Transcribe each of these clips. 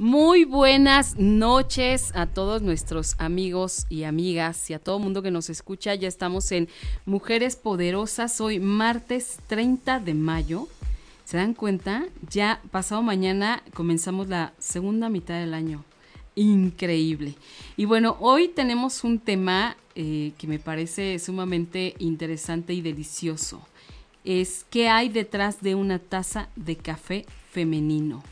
Muy buenas noches a todos nuestros amigos y amigas y a todo el mundo que nos escucha. Ya estamos en Mujeres Poderosas. Hoy martes 30 de mayo. ¿Se dan cuenta? Ya pasado mañana comenzamos la segunda mitad del año. Increíble. Y bueno, hoy tenemos un tema eh, que me parece sumamente interesante y delicioso. Es qué hay detrás de una taza de café femenino.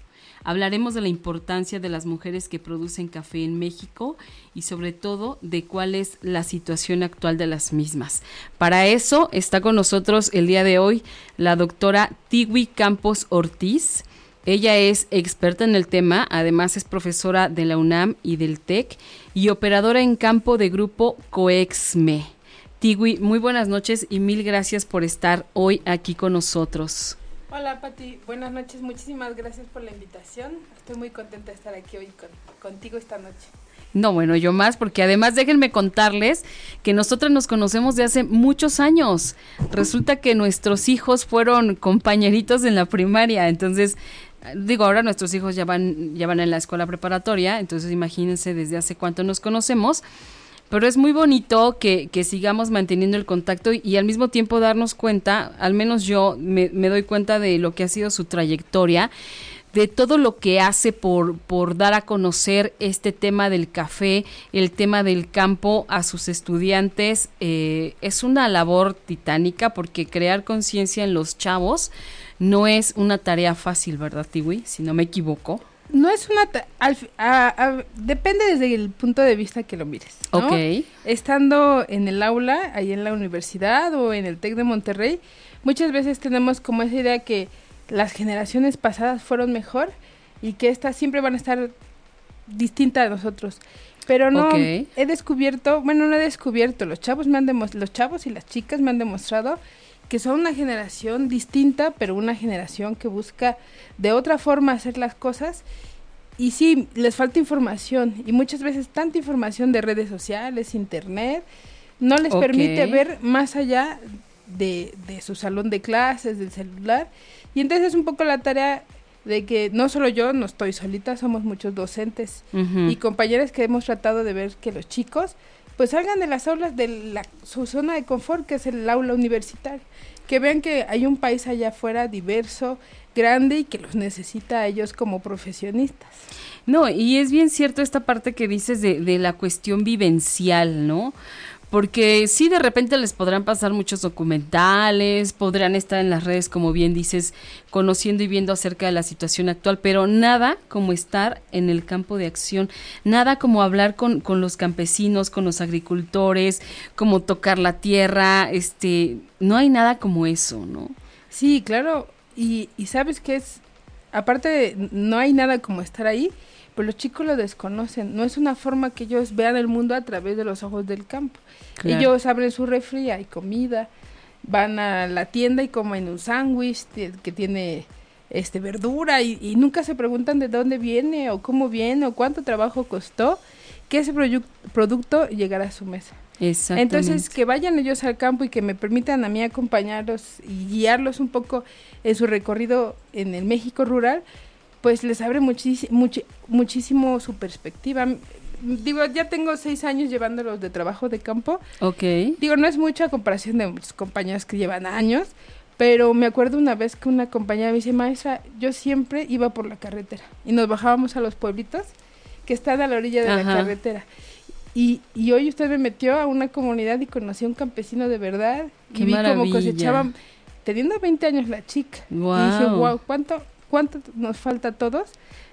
Hablaremos de la importancia de las mujeres que producen café en México y sobre todo de cuál es la situación actual de las mismas. Para eso está con nosotros el día de hoy la doctora Tiwi Campos Ortiz. Ella es experta en el tema, además es profesora de la UNAM y del TEC y operadora en campo de grupo COEXME. Tiwi, muy buenas noches y mil gracias por estar hoy aquí con nosotros. Hola Pati, buenas noches, muchísimas gracias por la invitación. Estoy muy contenta de estar aquí hoy contigo esta noche. No, bueno, yo más, porque además déjenme contarles que nosotras nos conocemos de hace muchos años. Resulta que nuestros hijos fueron compañeritos en la primaria, entonces digo, ahora nuestros hijos ya van ya van en la escuela preparatoria, entonces imagínense desde hace cuánto nos conocemos pero es muy bonito que, que, sigamos manteniendo el contacto y, al mismo tiempo darnos cuenta, al menos yo me, me, doy cuenta de lo que ha sido su trayectoria, de todo lo que hace por, por dar a conocer este tema del café, el tema del campo a sus estudiantes. Eh, es una labor titánica porque crear conciencia en los chavos no es una tarea fácil, ¿verdad, Tiwi? Si no me equivoco no es una... depende desde el punto de vista que lo mires. Ok. Estando en el aula, ahí en la universidad o en el TEC de Monterrey, muchas veces tenemos como esa idea que las generaciones pasadas fueron mejor y que estas siempre van a estar distintas a nosotros. Pero no, he descubierto, bueno, no he descubierto, los chavos me han los chavos y las chicas me han demostrado que son una generación distinta, pero una generación que busca de otra forma hacer las cosas. Y sí, les falta información y muchas veces tanta información de redes sociales, internet, no les permite ver más allá de, de, su salón de clases, del celular. Y entonces es un poco la tarea de que no solo yo, no estoy solita, somos muchos docentes y compañeros que hemos tratado de ver que los chicos pues salgan de las aulas de la, su zona de confort, que es el aula universitaria. Que vean que hay un país allá afuera diverso, grande y que los necesita a ellos como profesionistas. No, y es bien cierto esta parte que dices de, de la cuestión vivencial, ¿no? Porque sí de repente les podrán pasar muchos documentales, podrán estar en las redes, como bien dices, conociendo y viendo acerca de la situación actual, pero nada como estar en el campo de acción, nada como hablar con, con los campesinos, con los agricultores, como tocar la tierra, este, no hay nada como eso, ¿no? Sí, claro, y, y sabes que es, aparte de, no hay nada como estar ahí, pues los chicos lo desconocen. No es una forma que ellos vean el mundo a través de los ojos del campo. Ellos abren su refri, hay comida, van a la tienda y comen un sándwich que tiene este verdura y, nunca se preguntan de dónde viene o cómo viene o cuánto trabajo costó que ese producto llegara a su mesa. Entonces, que vayan ellos al campo y que me permitan a mí acompañarlos y guiarlos un poco en su recorrido en el México rural, pues les abre muchísimo, muchísimo su perspectiva. Digo, ya tengo seis años llevándolos de trabajo de campo. Ok. Digo, no es mucha comparación de muchos compañeros que llevan años, pero me acuerdo una vez que una compañera me dice, maestra, yo siempre iba por la carretera y nos bajábamos a los pueblitos que están a la orilla de la carretera. Y, y, hoy usted me metió a una comunidad y conocí a un campesino de verdad. Qué y vi cómo cosechaban, teniendo 20 años la chica. Wow. Y dije, wow, ¿cuánto, cuánto nos falta a todos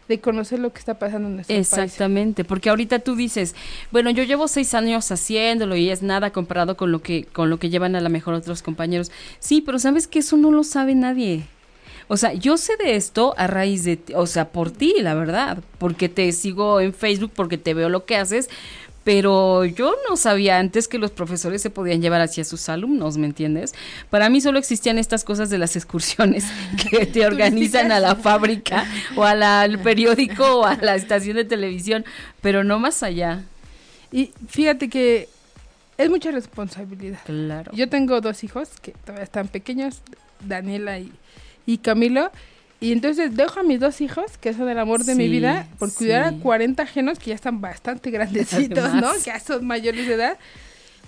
de conocer lo que está pasando en nuestro Exactamente, porque ahorita tú dices, bueno, yo llevo seis años haciéndolo y es nada comparado con lo que con lo que llevan a lo mejor otros compañeros. Sí, pero sabes que eso no lo sabe nadie. O sea, yo sé de esto a raíz de, o sea, por ti, la verdad, porque te sigo en Facebook, porque te veo lo que haces, pero yo no sabía antes que los profesores se podían llevar hacia sus alumnos, ¿me entiendes? Para mí solo existían estas cosas de las excursiones que te organizan a la fábrica o al periódico o a la estación de televisión, pero no más allá. Y fíjate que es mucha responsabilidad. Claro. Yo tengo dos hijos que todavía están pequeños, Daniela y, y Camilo. Y entonces dejo a mis dos hijos, que son el amor de mi Sí, vida, por cuidar sí. a 40 ajenos que ya están bastante grandecitos, ¿no? Que ya son mayores de edad.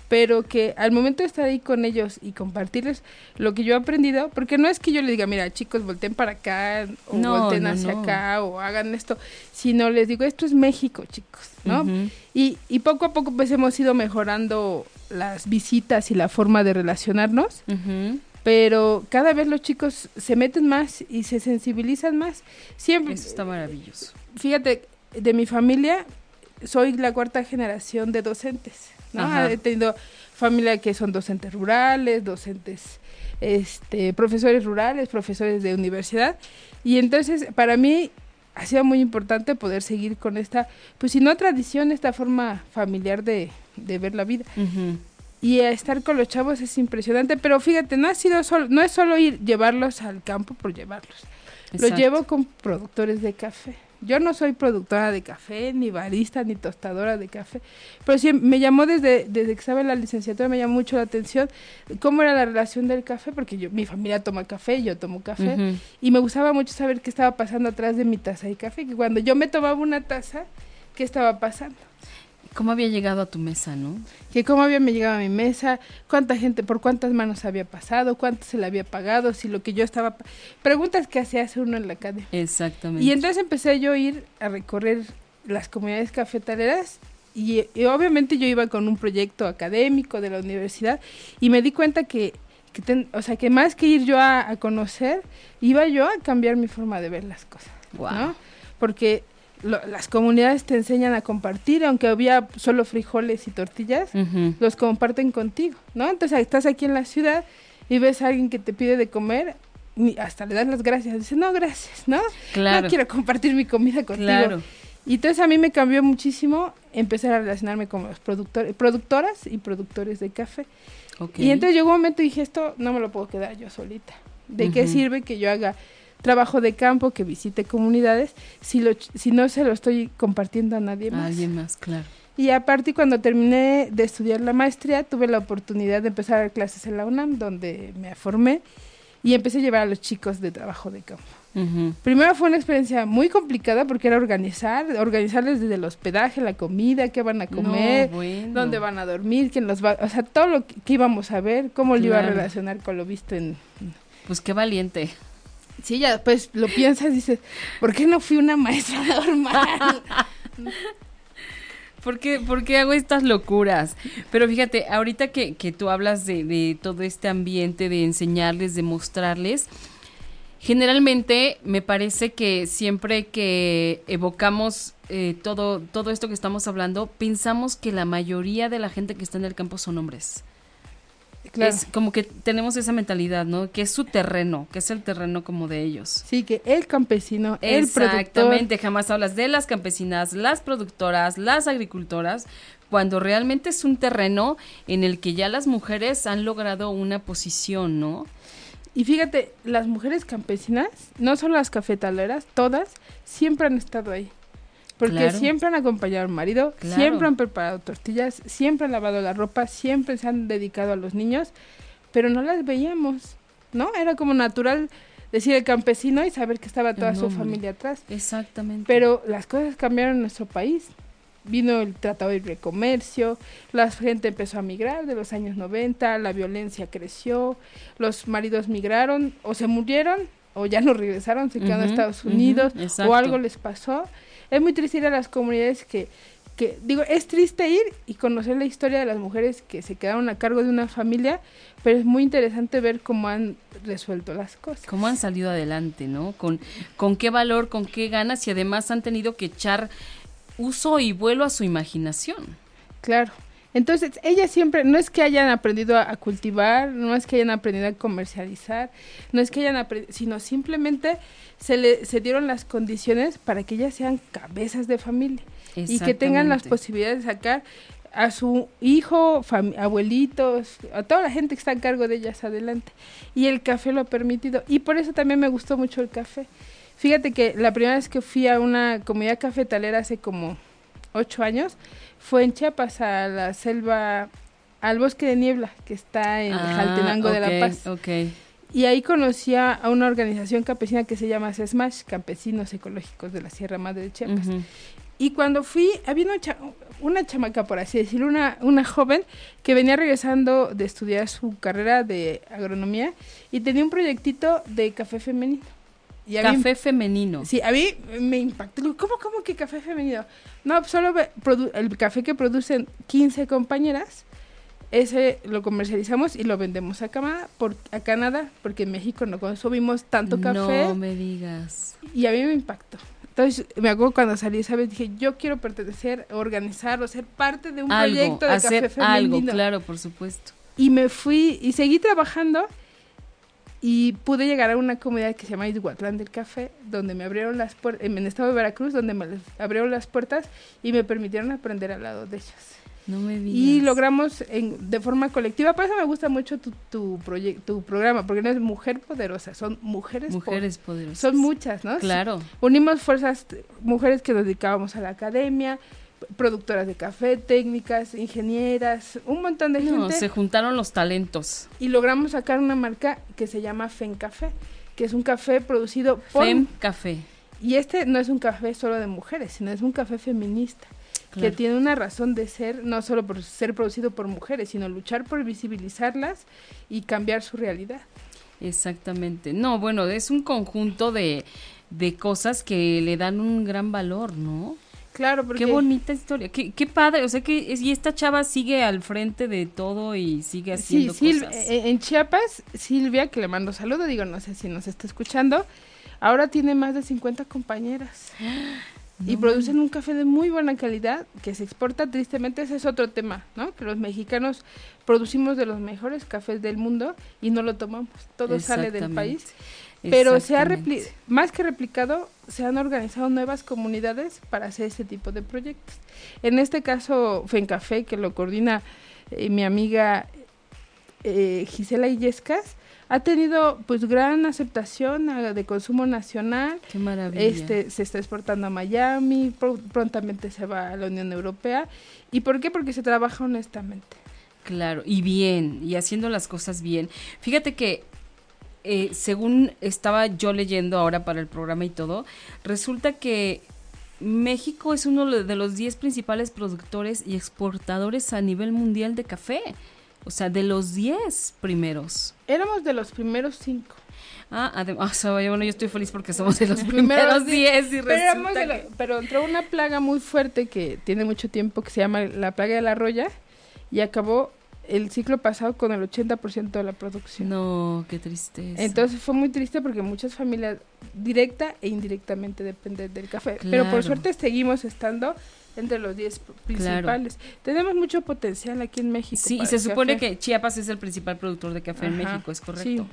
Pero que al momento de estar ahí con ellos y compartirles lo que yo he aprendido, porque no es que yo les diga, mira, chicos, volteen para acá, o No, volteen no, hacia no. acá, o hagan esto, sino les digo, esto es México, chicos, ¿no? Ujú. Y, y poco a poco pues hemos ido mejorando las visitas y la forma de relacionarnos, Ujú. Pero cada vez los chicos se meten más y se sensibilizan más. Siempre, Eso está maravilloso. fíjate, de mi familia soy la cuarta generación de docentes, ¿no? Ajá. He tenido familia que son docentes rurales, docentes, este, profesores rurales, profesores de universidad, y entonces para mí ha sido muy importante poder seguir con esta, pues si no tradición, esta forma familiar de, de ver la vida. Ujú. Y estar con los chavos es impresionante, pero fíjate, no ha sido solo, no es solo ir llevarlos al campo por llevarlos. Lo Exacto. llevo con productores de café. Yo no soy productora de café, ni barista, ni tostadora de café, pero sí me llamó desde, desde que estaba en la licenciatura, me llamó mucho la atención cómo era la relación del café, porque yo, mi familia toma café, yo tomo café, Ujú. y me gustaba mucho saber qué estaba pasando atrás de mi taza de café, que cuando yo me tomaba una taza, ¿qué estaba pasando? ¿Cómo había llegado a tu mesa, no? que cómo había me llegado a mi mesa, cuánta gente, por cuántas manos había pasado, cuánto se le había pagado, si lo que yo estaba... Preguntas que se hace uno en la academia. Exactamente. Y entonces empecé yo a ir a recorrer las comunidades cafetaleras y, y obviamente yo iba con un proyecto académico de la universidad y me di cuenta que, que ten- o sea, que más que ir yo a, a conocer, iba yo a cambiar mi forma de ver las cosas. Guau. ¿no? Porque lo- las comunidades te enseñan a compartir, aunque había solo frijoles y tortillas, los comparten contigo, ¿no? Entonces estás aquí en la ciudad y ves a alguien que te pide de comer, hasta le das las gracias, dice, no, gracias, ¿no? Claro. No quiero compartir mi comida contigo. Claro. Y entonces a mí me cambió muchísimo empezar a relacionarme con los productores, productoras y productores de café. Ok. Y entonces llegó un momento y dije, esto no me lo puedo quedar yo solita. ¿De qué sirve que yo haga trabajo de campo, que visite comunidades, si, lo, si no se lo estoy compartiendo a nadie A más? alguien más, claro. Y aparte, cuando terminé de estudiar la maestría, tuve la oportunidad de empezar a dar clases en la UNAM, donde me formé, y empecé a llevar a los chicos de trabajo de campo. Ujú. Primero fue una experiencia muy complicada porque era organizar, organizarles desde el hospedaje, la comida, qué van a comer, No, bueno. dónde van a dormir, quién los va, o sea, todo lo que, que íbamos a ver, cómo lo iba a Claro. relacionar con lo visto en... Pues qué valiente. Sí, ya después lo piensas y dices, ¿por qué no fui una maestra normal? ¿Por qué, por qué hago estas locuras? Pero fíjate, ahorita que, que tú hablas de, de todo este ambiente, de enseñarles, de mostrarles, generalmente me parece que siempre que evocamos eh, todo, todo esto que estamos hablando, pensamos que la mayoría de la gente que está en el campo son hombres. Claro. Es como que tenemos esa mentalidad, ¿no? Que es su terreno, que es el terreno como de ellos. Sí, que el campesino, el productor, Exactamente, jamás hablas de las campesinas, las productoras, las agricultoras, cuando realmente es un terreno en el que ya las mujeres han logrado una posición, ¿no? Y fíjate, las mujeres campesinas, no solo las cafetaleras, todas, siempre han estado ahí. Porque Claro. siempre han acompañado al marido, Claro. siempre han preparado tortillas, siempre han lavado la ropa, siempre se han dedicado a los niños, pero no las veíamos, ¿no? Era como natural decir el campesino y saber que estaba toda su familia atrás. Exactamente. Pero las cosas cambiaron en nuestro país. Vino el Tratado de Libre Comercio, la gente empezó a migrar de los años 90, la violencia creció, los maridos migraron o se murieron o ya no regresaron, se quedaron a Estados Unidos o algo les pasó. Es muy triste ir a las comunidades que, que, digo, es triste ir y conocer la historia de las mujeres que se quedaron a cargo de una familia, pero es muy interesante ver cómo han resuelto las cosas. cómo han salido adelante, ¿no? Con, con qué valor, con qué ganas y además han tenido que echar uso y vuelo a su imaginación. Claro. Entonces, ellas siempre, no es que hayan aprendido a, a cultivar, no es que hayan aprendido a comercializar, no es que hayan aprendido, sino simplemente se, le, se dieron las condiciones para que ellas sean cabezas de familia y que tengan las posibilidades de sacar a su hijo, abuelitos, a toda la gente que está a cargo de ellas adelante. Y el café lo ha permitido. Y por eso también me gustó mucho el café. Fíjate que la primera vez que fui a una comunidad cafetalera hace como ocho años fue en Chiapas, a la selva, al bosque de niebla, que está en Ah, Jaltenango de La Paz. Y ahí conocí a una organización campesina que se llama SESMASH, Campesinos Ecológicos de la Sierra Madre de Chiapas. Ujú. Y cuando fui, había una, cha- una chamaca, por así decirlo, una, una joven que venía regresando de estudiar su carrera de agronomía y tenía un proyectito de café femenino. Y a mí- Café femenino. Sí, a mí me impactó. ¿Cómo, cómo que café femenino? No, solo el café que producen 15 compañeras, ese lo comercializamos y lo vendemos a Canadá, por, a Canadá porque en México no consumimos tanto café No me digas. y a mí me impactó. Entonces, me acuerdo cuando salí esa vez, dije, yo quiero pertenecer, organizar o ser parte de un Algo, proyecto de hacer café algo, femenino. claro, por supuesto. Y me fui y seguí trabajando y pude llegar a una comunidad que se llama Izhuatlán del Café, donde me abrieron las puertas, en el estado de Veracruz, donde me abrieron las puertas y me permitieron aprender al lado de ellos. No me digas. Y logramos en, de forma colectiva, por eso me gusta mucho tu, tu, tu programa, porque no es mujer poderosa, son mujeres, po- Mujeres poderosas. son muchas, ¿no? Claro. Unimos fuerzas, mujeres que nos dedicábamos a la academia, productoras de café, técnicas, ingenieras, un montón de No, gente. se juntaron los talentos. Y logramos sacar una marca que se llama Fen Café, que es un café producido por... Fem Café. Y este no es un café solo de mujeres, sino es un café feminista, Claro. que tiene una razón de ser, no solo por ser producido por mujeres, sino luchar por visibilizarlas y cambiar su realidad. Exactamente. No, bueno, es un conjunto de, de cosas que le dan un gran valor, ¿no? Claro, porque... Qué bonita historia. Qué, qué padre. O sea que es- y esta chava sigue al frente de todo y sigue Sí, haciendo Sil- cosas. eh, en Chiapas, Silvia, que le mando saludo, digo, no sé si nos está escuchando, ahora tiene más de 50 compañeras. y producen un café de muy buena calidad que se exporta tristemente, ese es otro tema, ¿no? Que los mexicanos producimos de los mejores cafés del mundo y no lo tomamos, todo sale del país. Pero se ha repli- más que replicado, se han organizado nuevas comunidades para hacer este tipo de proyectos. En este caso, Fencafé, que lo coordina eh, mi amiga eh, Gisela Illescas, ha tenido pues gran aceptación ah, de consumo nacional. Qué maravilla. Este se está exportando a Miami, pro- prontamente se va a la Unión Europea. ¿Y por qué? Porque se trabaja honestamente. Claro, y bien, y haciendo las cosas bien. Fíjate que, eh, según estaba yo leyendo ahora para el programa y todo, resulta que México es uno de los 10 principales productores y exportadores a nivel mundial de café. O sea, de los 10 primeros. Éramos de los primeros cinco. Ah, además, bueno, yo estoy feliz porque somos de los Primeros primeros 10 y Pero, resulta que- pero entró una plaga muy fuerte que tiene mucho tiempo que se llama la plaga de la roya y acabó el ciclo pasado con el 80% de la producción. No, qué tristeza. Entonces fue muy triste porque muchas familias directa e indirectamente dependen del café. Pero por suerte seguimos estando entre los 10 principales. Tenemos mucho potencial aquí en México. Sí, y se supone café. que Chiapas es el principal productor de café en México, es correcto. sí.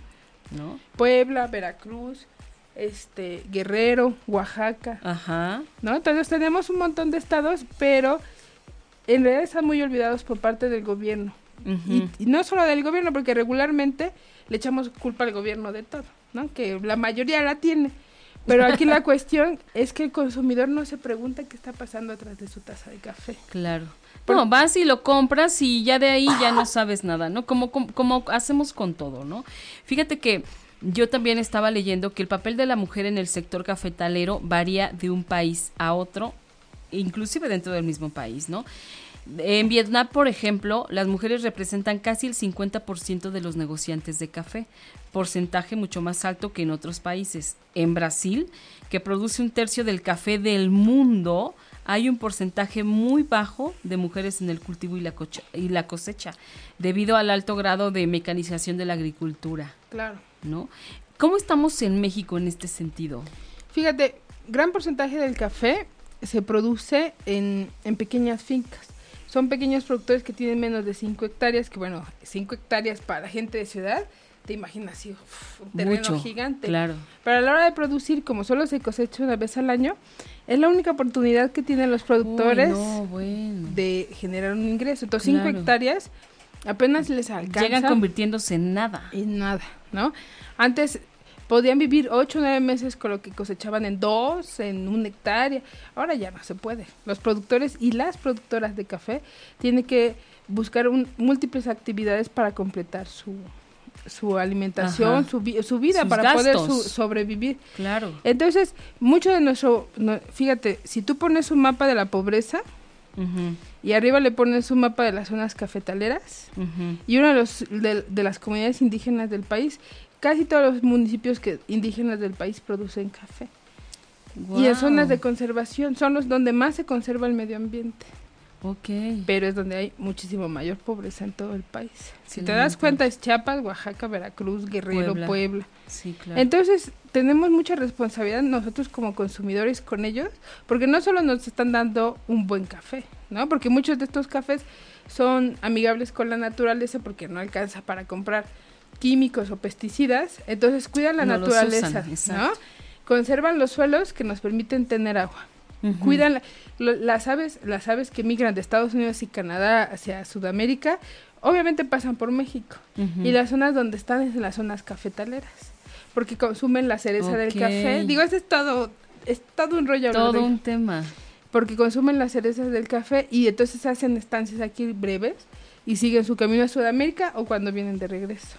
¿No? Puebla, Veracruz, este, Guerrero, Oaxaca, Ajá. ¿no? Entonces tenemos un montón de estados, pero en realidad están muy olvidados por parte del gobierno. Y, y no solo del gobierno, porque regularmente le echamos culpa al gobierno de todo, ¿no? Que la mayoría la tiene. Pero aquí la cuestión es que el consumidor no se pregunta qué está pasando atrás de su taza de café. Claro. Por- No, vas y lo compras y ya de ahí ya no sabes nada, ¿no? Como, como, como hacemos con todo, ¿no? Fíjate que yo también estaba leyendo que el papel de la mujer en el sector cafetalero varía de un país a otro, inclusive dentro del mismo país, ¿no? En Vietnam, por ejemplo, las mujeres representan casi el 50% de los negociantes de café, porcentaje mucho más alto que en otros países. En Brasil, que produce un tercio del café del mundo, hay un porcentaje muy bajo de mujeres en el cultivo y la, cocha- y la cosecha, debido al alto grado de mecanización de la agricultura, Claro. ¿no? ¿Cómo estamos en México en este sentido? Fíjate, gran porcentaje del café se produce en, en pequeñas fincas. Son pequeños productores que tienen menos de 5 hectáreas, que bueno, 5 hectáreas para la gente de ciudad, te imaginas uf, un terreno Mucho, gigante. claro. Pero a la hora de producir, como solo se cosecha una vez al año, es la única oportunidad que tienen los productores Uy, no, bueno. de generar un ingreso. Entonces, 5 Claro. hectáreas apenas les alcanza Llegan convirtiéndose en nada. en nada, ¿no? Antes podían vivir 8 o 9 meses con lo que cosechaban en dos, en una hectárea. Ahora ya no se puede. Los productores y las productoras de café tienen que buscar un- múltiples actividades para completar su, su alimentación, Ajá. su, vi- su vida, Sus para poder su- sobrevivir. Claro. Entonces, mucho de nuestro, no- fíjate, si tú pones un mapa de la pobreza y arriba le pones un mapa de las zonas cafetaleras, y uno de, los, de, de las comunidades indígenas del país, casi todos los municipios que, indígenas del país producen café. Y en zonas de conservación son los donde más se conserva el medio ambiente, Ok. pero es donde hay muchísimo mayor pobreza en todo el país. Si te das cuenta es Chiapas, Oaxaca, Veracruz, Guerrero, Puebla. Puebla. Sí, claro. Entonces, tenemos mucha responsabilidad nosotros como consumidores con ellos, porque no solo nos están dando un buen café, ¿no? Porque muchos de estos cafés son amigables con la naturaleza porque no alcanza para comprar químicos o pesticidas, entonces cuidan la No naturaleza, usan, ¿no? Conservan los suelos que nos permiten tener agua. Cuidan la- lo- las aves, las aves que migran de Estados Unidos y Canadá hacia Sudamérica, obviamente pasan por México. Y las zonas donde están es en las zonas cafetaleras, porque consumen la cereza del café. Digo, es todo, es todo un rollo. Todo de- un tema. Porque consumen las cerezas del café y entonces hacen estancias aquí breves y siguen su camino a Sudamérica o cuando vienen de regreso.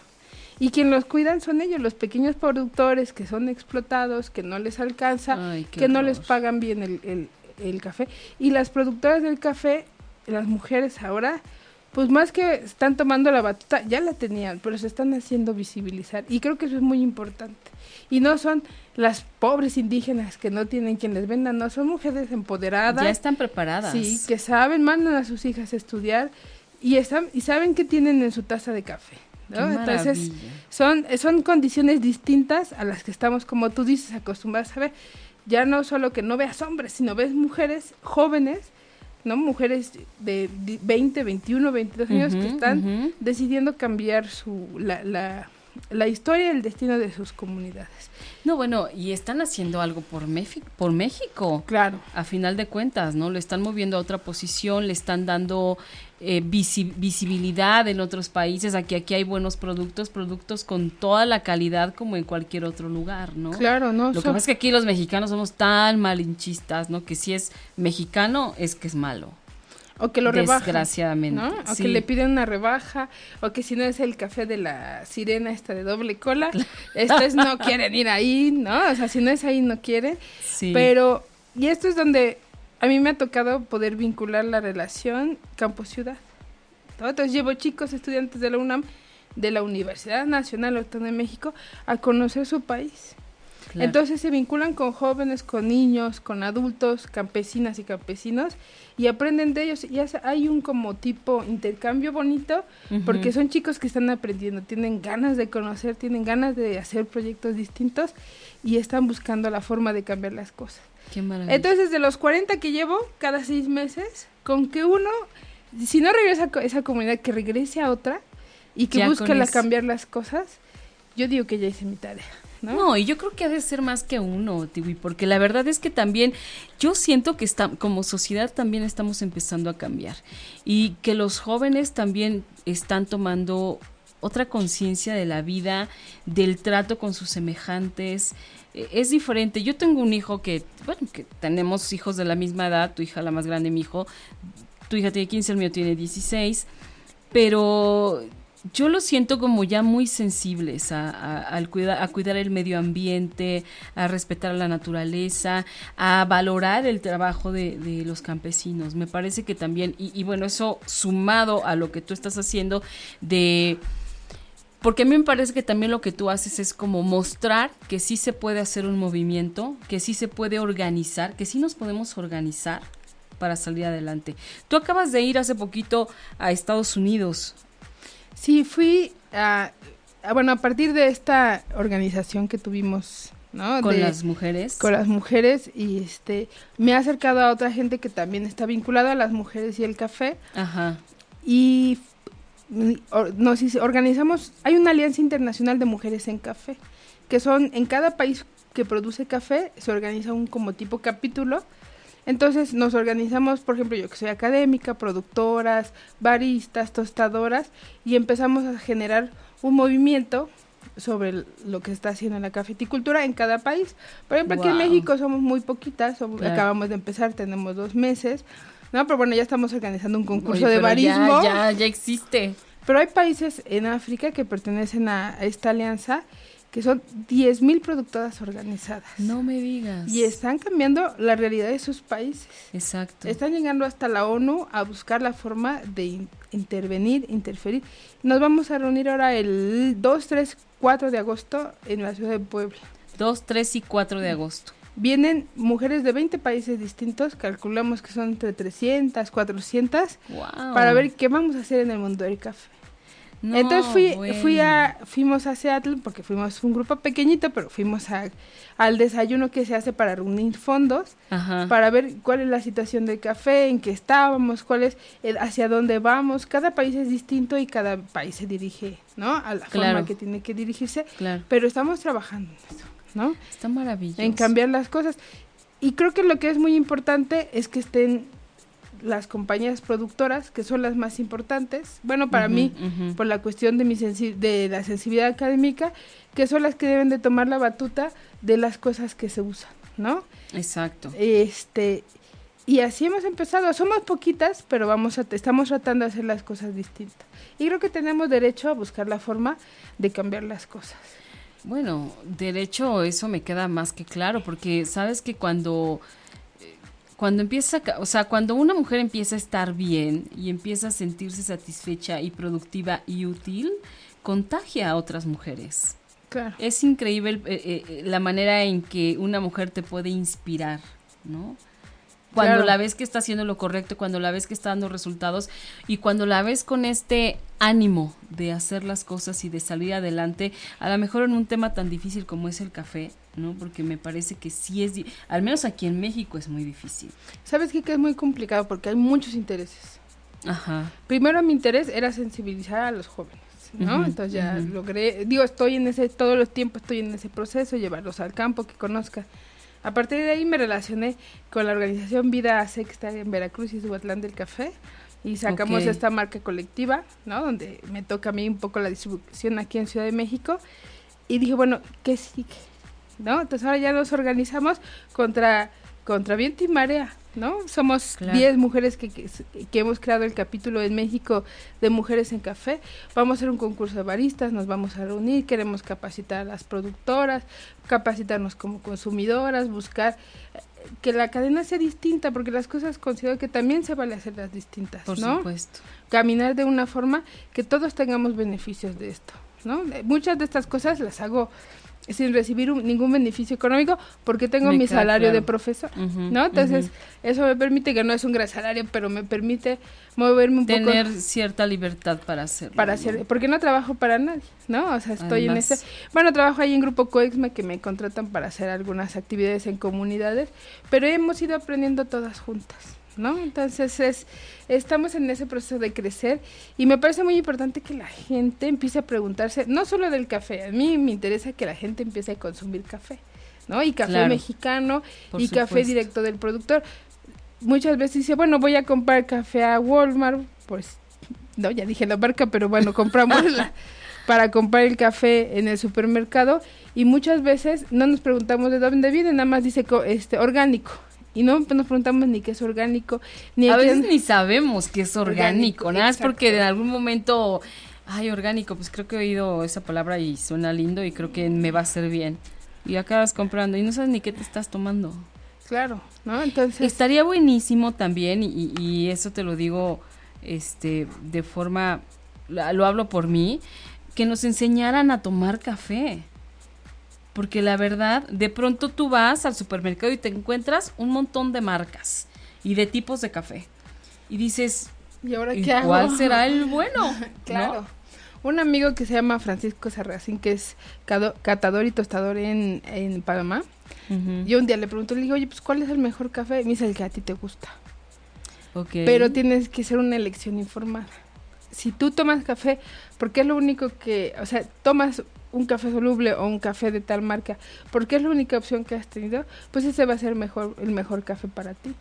Y quien los cuidan son ellos, los pequeños productores que son explotados, que no les alcanza, Ay, que no les pagan bien el, el- el café. Y las productoras del café, las mujeres ahora, pues más que están tomando la batuta, ya la tenían, pero se están haciendo visibilizar. Y creo que eso es muy importante. Y no son las pobres indígenas que no tienen quien les venda, no, son mujeres empoderadas. Ya están preparadas. Sí, que saben, mandan a sus hijas a estudiar y están y saben qué tienen en su taza de café. ¿No? Entonces, son, son condiciones distintas a las que estamos, como tú dices, acostumbrados a ver. Ya no solo que no veas hombres, sino ves mujeres jóvenes, ¿no? Mujeres de di- 20, 21, 22 años que están decidiendo cambiar su, la, la, la historia y el destino de sus comunidades. No, bueno, y están haciendo algo por, Mefi- por México. Claro. A final de cuentas, ¿no? Le están moviendo a otra posición, le están dando eh, visi- visibilidad en otros países. Aquí, aquí hay buenos productos, productos con toda la calidad como en cualquier otro lugar, ¿no? Claro, ¿no? Lo que pasa es que aquí los mexicanos somos tan malinchistas, ¿no? Que si es mexicano es que es malo. O que lo rebajan. Desgraciadamente, ¿no? O sí. que le piden una rebaja, o que si no es el café de la sirena esta de doble cola, estos no quieren ir ahí, ¿no? O sea, si no es ahí, no quieren. Sí. Pero, y esto es donde a mí me ha tocado poder vincular la relación campo-ciudad. ¿no? Entonces llevo chicos, estudiantes de la UNAM, de la Universidad Nacional Autónoma de México, a conocer su país. Claro. Entonces se vinculan con jóvenes, con niños, con adultos, campesinas y campesinos y aprenden de ellos. Y hay un como tipo intercambio bonito porque son chicos que están aprendiendo, tienen ganas de conocer, tienen ganas de hacer proyectos distintos y están buscando la forma de cambiar las cosas. Qué maravilla. Entonces, de los 40 que llevo cada seis meses, con que uno, si no regresa a esa comunidad, que regrese a otra y que Ya busque la cambiar las cosas, yo digo que ya hice mi tarea. ¿No? Y yo creo que ha de ser más que uno, Tiwi, porque la verdad es que también yo siento que está, como sociedad también estamos empezando a cambiar y que los jóvenes también están tomando otra conciencia de la vida, del trato con sus semejantes. Eh, Es diferente. Yo tengo un hijo que, bueno, que tenemos hijos de la misma edad, tu hija la más grande, mi hijo, tu hija tiene 15, el mío tiene 16, pero yo lo siento como ya muy sensibles a, a- cuida- a cuidar el medio ambiente, a respetar la naturaleza, a valorar el trabajo de, de los campesinos. Me parece que también, y, y bueno, eso sumado a lo que tú estás haciendo de... Porque a mí me parece que también lo que tú haces es como mostrar que sí se puede hacer un movimiento, que sí se puede organizar, que sí nos podemos organizar para salir adelante. Tú acabas de ir hace poquito a Estados Unidos. Sí, fui a, a- bueno, a partir de esta organización que tuvimos ¿no? Con De- las mujeres. con las mujeres y este me ha acercado a otra gente que también está vinculada a las mujeres y el café Ajá. y or- nos hice- organizamos hay una alianza internacional de mujeres en café que son en cada país que produce café se organiza un como tipo capítulo entonces nos organizamos por ejemplo yo que soy académica productoras baristas tostadoras y empezamos a generar un movimiento sobre lo que está haciendo en la cafeticultura en cada país. Por ejemplo, aquí en. México somos muy poquitas, somos- Claro. acabamos de empezar, tenemos dos meses, ¿no? Pero bueno, ya estamos organizando un concurso Oye, de ya- barismo. Ya, ya existe. Pero hay países en África que pertenecen a esta alianza que son 10.000 productoras organizadas. No me digas. Y están cambiando la realidad de sus países. Exacto. Están llegando hasta la ONU a buscar la forma de in- intervenir, interferir. Nos vamos a reunir ahora el 2, 3, 4 de agosto en la ciudad de Puebla. 2, 3 y 4 de agosto. Vienen mujeres de 20 países distintos, calculamos que son entre 300, 400, Wow. para ver qué vamos a hacer en el mundo del café. No, Entonces fui, bueno. fui a, fuimos a Seattle porque fuimos un grupo pequeñito, pero fuimos a, al desayuno que se hace para reunir fondos, Ajá. para ver cuál es la situación del café, en qué estábamos, cuál es, el- hacia dónde vamos. Cada país es distinto y cada país se dirige, ¿no? A la Claro. forma que tiene que dirigirse, Claro. pero estamos trabajando en eso, ¿no? Está maravilloso. En cambiar las cosas. Y creo que lo que es muy importante es que estén las compañías productoras, que son las más importantes. Bueno, para mí, por la cuestión de mi sensi- de la sensibilidad académica, que son las que deben de tomar la batuta de las cosas que se usan, ¿no? Exacto. Este y así hemos empezado. Somos poquitas, pero vamos a estamos tratando de hacer las cosas distintas. Y creo que tenemos derecho a buscar la forma de cambiar las cosas. Bueno, derecho, eso me queda más que claro, porque sabes que cuando, cuando empieza, o sea, cuando una mujer empieza a estar bien y empieza a sentirse satisfecha y productiva y útil, contagia a otras mujeres. Claro. Es increíble el- eh, eh, la manera en que una mujer te puede inspirar, ¿no? Cuando Claro. la ves que está haciendo lo correcto, cuando la ves que está dando resultados y cuando la ves con este ánimo de hacer las cosas y de salir adelante, a lo mejor en un tema tan difícil como es el café, ¿no? Porque me parece que sí es, al menos aquí en México es muy difícil. ¿Sabes qué? Que es muy complicado porque hay muchos intereses. Ajá. Primero mi interés era sensibilizar a los jóvenes, ¿no? Entonces ya ujú. logré, digo, estoy en ese, todos los tiempos estoy en ese proceso, llevarlos al campo, que conozcan. A partir de ahí me relacioné con la organización Vida Sexta en Veracruz y Subatlán del Café y sacamos esta marca colectiva, ¿no? Donde me toca a mí un poco la distribución aquí en Ciudad de México y dije, bueno, ¿qué sigue? ¿No? Entonces ahora ya nos organizamos contra, contra viento y marea, ¿no? Somos Claro. 10 mujeres que, que, que hemos creado el capítulo en México de Mujeres en Café. Vamos a hacer un concurso de baristas, nos vamos a reunir, queremos capacitar a las productoras, capacitarnos como consumidoras, buscar eh, que la cadena sea distinta, porque las cosas considero que también se vale hacerlas distintas, Por ¿no? supuesto. caminar de una forma que todos tengamos beneficios de esto, ¿no? Muchas de estas cosas las hago sin recibir un- ningún beneficio económico porque tengo Me mi salario de profesor, ¿no? Entonces, eso me permite que no es un gran salario, pero me permite moverme un Tener poco cierta libertad para hacerlo. para ¿no? hacer, porque no trabajo para nadie, ¿no? O sea, estoy Además. en ese, bueno, trabajo ahí en Grupo Coexme que me contratan para hacer algunas actividades en comunidades, pero hemos ido aprendiendo todas juntas, ¿no? Entonces es, estamos en ese proceso de crecer y me parece muy importante que la gente empiece a preguntarse, no solo del café, a mí me interesa que la gente empiece a consumir café, ¿no? Y café Claro. mexicano y café directo del productor. Muchas veces dice, bueno, voy a comprar café a Walmart, pues no, ya dije la marca, pero bueno, compramos la- para comprar el café en el supermercado y muchas veces no nos preguntamos de dónde viene, nada más dice este orgánico y no nos preguntamos ni qué es orgánico, ni A veces ni sabemos que es orgánico, Orgánico, nada más porque en algún momento, ay, orgánico, pues creo que he oído esa palabra y suena lindo y creo que me va a hacer bien. Y acabas comprando y no sabes ni qué te estás tomando. claro, ¿no? Entonces, Estaría buenísimo también, y, y eso te lo digo este de forma, lo hablo por mí, que nos enseñaran a tomar café. Porque la verdad, de pronto tú vas al supermercado y te encuentras un montón de marcas y de tipos de café. Y dices, ¿y ahora ¿y qué hago? cuál será el bueno? ¿No? Claro. Un amigo que se llama Francisco Sarracín, que es catador y tostador en, en Panamá. Yo un día le pregunto, le digo, oye, pues ¿cuál es el mejor café? Y me dice el que a ti te gusta. Pero tienes que ser una elección informada. Si tú tomas café, porque es lo único que, o sea, tomas un café soluble o un café de tal marca, porque es la única opción que has tenido, pues ese va a ser mejor, el mejor café para ti.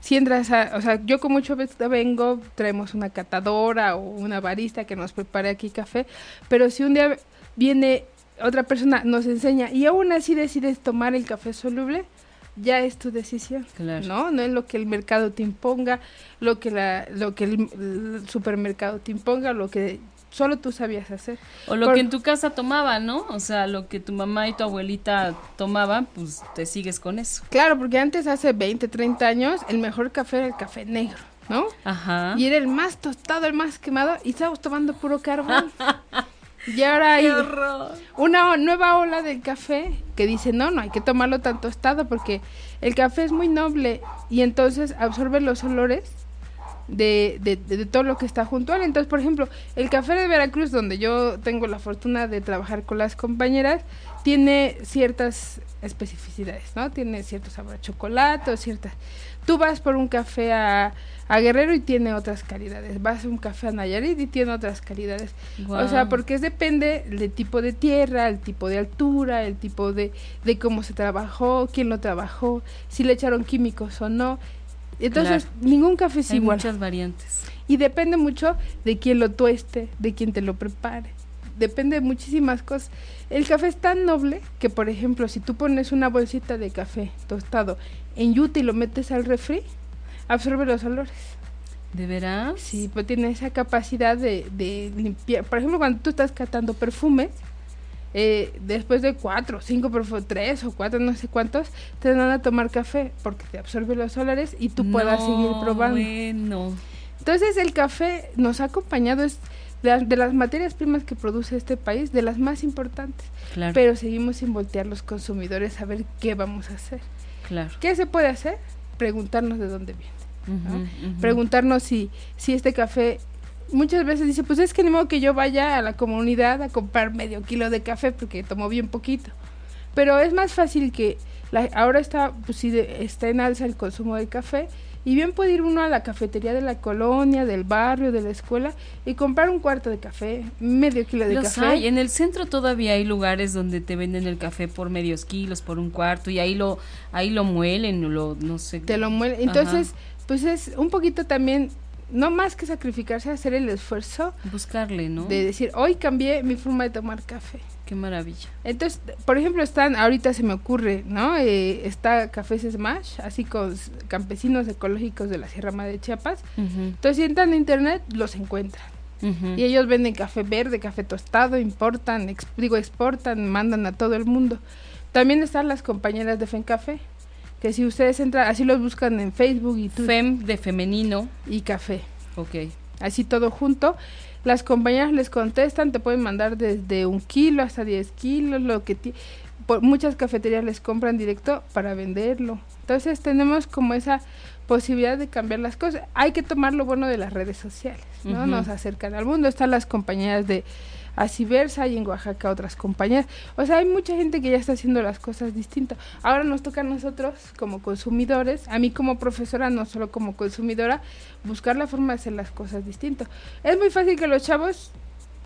Si entras a, o sea, yo con mucho vengo, traemos una catadora o una barista que nos prepare aquí café, pero si un día viene otra persona, nos enseña y aún así decides tomar el café soluble, ya es tu decisión, Claro. ¿no? No es lo que el mercado te imponga, lo que la, lo que el, el supermercado te imponga, lo que solo tú sabías hacer. O lo Por- que en tu casa tomaba, ¿no? O sea, lo que tu mamá y tu abuelita tomaban, pues te sigues con eso. Claro, porque antes, hace 20, 30 años, el mejor café era el café negro, ¿no? Ajá. Y era el más tostado, el más quemado, y estábamos tomando puro carbón. y ahora hay una nueva ola del café que dice, no, no hay que tomarlo tan tostado porque el café es muy noble y entonces absorbe los olores de, de, de- de todo lo que está junto a él. Entonces, por ejemplo, el café de Veracruz, donde yo tengo la fortuna de trabajar con las compañeras, tiene ciertas especificidades, ¿no? Tiene cierto sabor a chocolate o ciertas... Tú vas por un café a, a Guerrero y tiene otras calidades. Vas a un café a Nayarit y tiene otras calidades. O sea, porque es depende del tipo de tierra, el tipo de altura, el tipo de, de cómo se trabajó, quién lo trabajó, si le echaron químicos o no. Entonces, Claro. ningún café es Hay igual. muchas variantes. Y depende mucho de quién lo tueste, de quién te lo prepare. Depende de muchísimas cosas. El café es tan noble que, por ejemplo, si tú pones una bolsita de café tostado en yute y lo metes al refri, absorbe los olores. ¿De veras? Sí, pues tiene esa capacidad de, de limpiar. Por ejemplo, cuando tú estás catando perfumes, eh, después de cuatro, cinco tres o cuatro, no sé cuántos, te dan a tomar café porque te absorbe los olores y tú puedas No, seguir probando. Bueno. Entonces el café nos ha acompañado, es de, las- de las materias primas que produce este país, de las más importantes. Claro. Pero seguimos sin voltear los consumidores a ver qué vamos a hacer. claro. ¿Qué se puede hacer? Preguntarnos de dónde viene. Ujú, ¿no? ujú. Preguntarnos si, si este café... Muchas veces dice, pues es que ni modo que yo vaya a la comunidad a comprar medio kilo de café porque tomo bien poquito. Pero es más fácil que la- ahora está, pues sí, de- está en alza el consumo de café y bien puede ir uno a la cafetería de la colonia, del barrio, de la escuela y comprar un cuarto de café, medio kilo de Los café. hay. En el centro todavía hay lugares donde te venden el café por medios kilos, por un cuarto, y ahí lo, ahí lo muelen, lo, no sé. te lo muele. Entonces, pues es un poquito también, no más que sacrificarse, hacer el esfuerzo Buscarle, ¿no? de decir, hoy cambié mi forma de tomar café. Qué maravilla. Entonces, por ejemplo, están, ahorita se me ocurre, ¿no? Eh, está Cafés Smash, así con campesinos ecológicos de la Sierra Madre de Chiapas. Entonces, si entran a internet, los encuentran. Y ellos venden café verde, café tostado, importan, ex- digo, exportan, mandan a todo el mundo. También están las compañeras de FENCAFé, que si ustedes entran, así los buscan en Facebook y Twitter, Fem de femenino. y café. Ok. así todo junto. Las compañeras les contestan, te pueden mandar desde un kilo hasta 10 kilos, lo que ti- por muchas cafeterías les compran directo para venderlo. Entonces tenemos como esa posibilidad de cambiar las cosas. Hay que tomar lo bueno de las redes sociales, ¿no? Nos acercan al mundo. Están las compañeras de Asiversa y en Oaxaca otras compañías. O sea, hay mucha gente que ya está haciendo las cosas distintas. Ahora nos toca a nosotros como consumidores, a mí como profesora, no solo como consumidora, buscar la forma de hacer las cosas distintas. Es muy fácil que los chavos,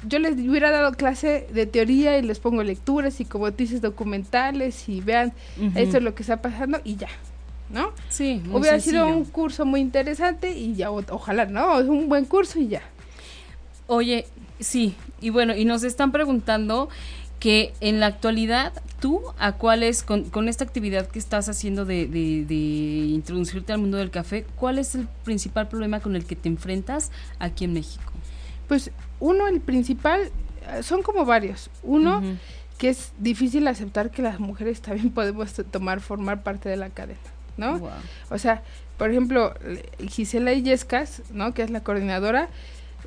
yo les hubiera dado clase de teoría y les pongo lecturas y como tú dices documentales y vean Ujú. esto es lo que está pasando y ya, ¿no? Sí, muy Hubiera sido un curso muy interesante y ya, ojalá, ¿no? Es un buen curso y ya. Oye, sí, y bueno, y nos están preguntando que en la actualidad tú a cuáles, con, con esta actividad que estás haciendo de, de, de introducirte al mundo del café, ¿cuál es el principal problema con el que te enfrentas aquí en México? Pues uno, el principal, eh, son como varios. Uno, que es difícil aceptar que las mujeres también podemos tomar, formar parte de la cadena, ¿no? O sea, por ejemplo, le- Gisela Illescas, ¿no? Que es la coordinadora,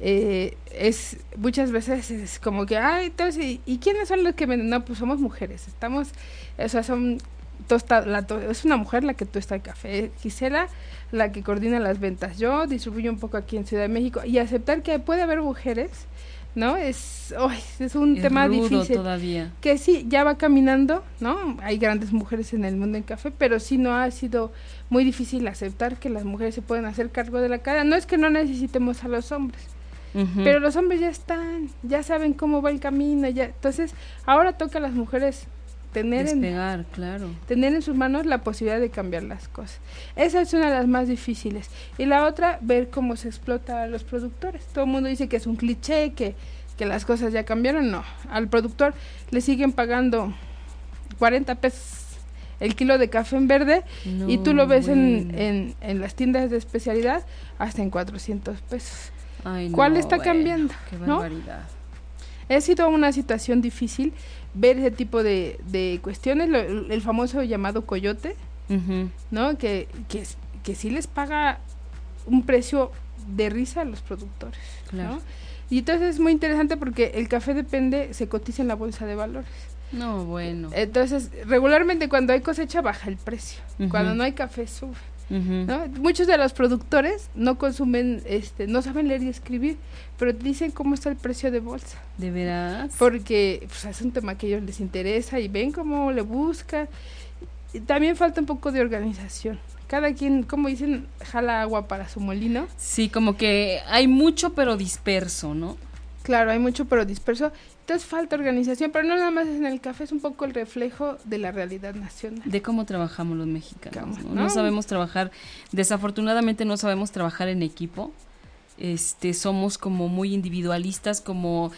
eh, es muchas veces es como que, ay, entonces, ¿y, quiénes son los que venden? No, pues somos mujeres, estamos, o sea, son, tosta, la to- es una mujer la que tosta el café, Gisela la que coordina las ventas, yo distribuyo un poco aquí en Ciudad de México y aceptar que puede haber mujeres ¿no? Es, ay, es un Es tema rudo difícil. todavía. Que sí, ya va caminando, ¿no? Hay grandes mujeres en el mundo del café, pero sí no ha sido muy difícil aceptar que las mujeres se pueden hacer cargo de la cadena. No es que no necesitemos a los hombres, Pero los hombres ya están, ya saben cómo va el camino, ya. Entonces, ahora toca a las mujeres tener en, claro. tener en sus manos la posibilidad de cambiar las cosas. Esa es una de las más difíciles. Y la otra, ver cómo se explota a los productores. Todo el mundo dice que es un cliché, que, que las cosas ya cambiaron. No, al productor le siguen pagando 40 pesos el kilo de café en verde y tú lo ves en, en las tiendas de especialidad hasta en 400 pesos. Ay, ¿Cuál no, está bueno, cambiando, Qué no? barbaridad. Ha sido una situación difícil ver ese tipo de, de cuestiones, lo- el famoso llamado coyote. Ujú. ¿no? Que, que, que sí les paga un precio de risa a los productores, Claro. ¿no? Y entonces es muy interesante porque el café depende, se cotiza en la bolsa de valores. No, bueno. Entonces, regularmente cuando hay cosecha baja el precio, Ujú. cuando no hay café sube, Muchos de los productores no consumen, este, no saben leer y escribir, pero dicen cómo está el precio de bolsa, ¿De veras? porque pues, es un tema que a ellos les interesa y ven cómo le buscan. Y también falta un poco de organización. Cada quien, como dicen, jala agua para su molino. Sí, como que hay mucho pero disperso, ¿no? Claro, hay mucho pero disperso. Entonces falta organización, pero no nada más en el café, es un poco el reflejo de la realidad nacional. De cómo trabajamos los mexicanos. ¿no? No ¿no? sabemos trabajar, desafortunadamente no sabemos trabajar en equipo. Este, somos como muy individualistas, como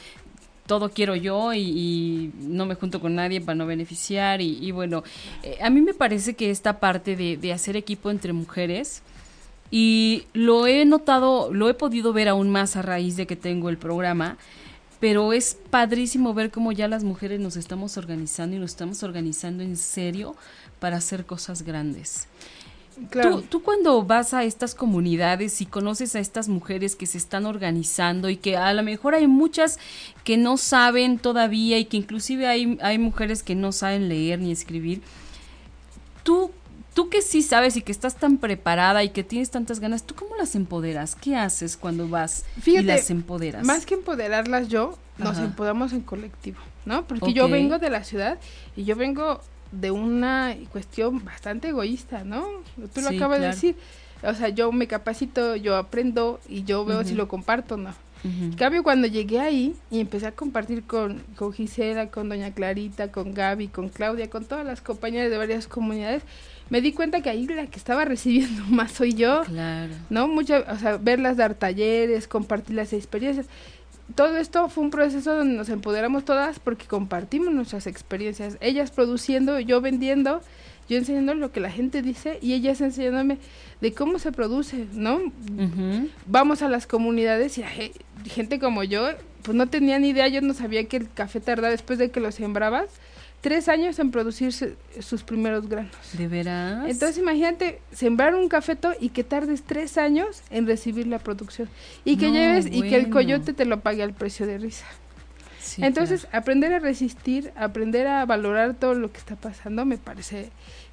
todo quiero yo y, y no me junto con nadie para no beneficiar. Y, y bueno, eh, a mí me parece que esta parte de, de hacer equipo entre mujeres, y lo he notado, lo he podido ver aún más a raíz de que tengo el programa, pero es padrísimo ver cómo ya las mujeres nos estamos organizando y nos estamos organizando en serio para hacer cosas grandes. Claro. Tú, tú cuando vas a estas comunidades y conoces a estas mujeres que se están organizando y que a lo mejor hay muchas que no saben todavía y que inclusive hay, hay mujeres que no saben leer ni escribir, tú, tú que sí sabes y que estás tan preparada y que tienes tantas ganas, ¿tú cómo las empoderas? ¿Qué haces cuando vas y las empoderas? Más que empoderarlas yo, nos Ajá. empoderamos en colectivo, ¿no? Porque yo vengo de la ciudad y yo vengo de una cuestión bastante egoísta, ¿no? Tú lo Sí, acabas de decir. O sea, yo me capacito, yo aprendo y yo veo si lo comparto o no. Ujú. En cambio, cuando llegué ahí y empecé a compartir con, con Gisela, con Doña Clarita, con Gaby, con Claudia, con todas las compañeras de varias comunidades, me di cuenta que ahí la que estaba recibiendo más soy yo. Claro. ¿no? Mucha, o sea, verlas dar talleres, compartir las experiencias. Todo esto fue un proceso donde nos empoderamos todas porque compartimos nuestras experiencias. Ellas produciendo, yo vendiendo, yo enseñando lo que la gente dice y ellas enseñándome de cómo se produce, ¿no? Vamos a las comunidades y gente como yo, pues no tenía ni idea, yo no sabía que el café tardaba después de que lo sembrabas tres años en producirse sus primeros granos. ¿De veras? Entonces imagínate sembrar un cafeto y que tardes tres años en recibir la producción y que No, lleves y que el coyote te lo pague al precio de risa. Sí, Entonces aprender a resistir, aprender a valorar todo lo que está pasando me parece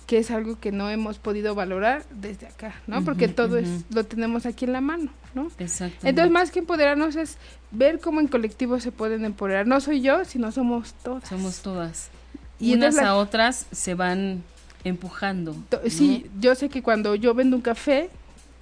que es algo que no hemos podido valorar desde acá, ¿no? Porque todo es lo tenemos aquí en la mano, ¿no? Exactamente. Entonces más que empoderarnos es ver cómo en colectivo se pueden empoderar. No soy yo, sino somos todas. Somos todas. Y Unas la- a otras se van empujando. Sí, yo sé que cuando yo vendo un café,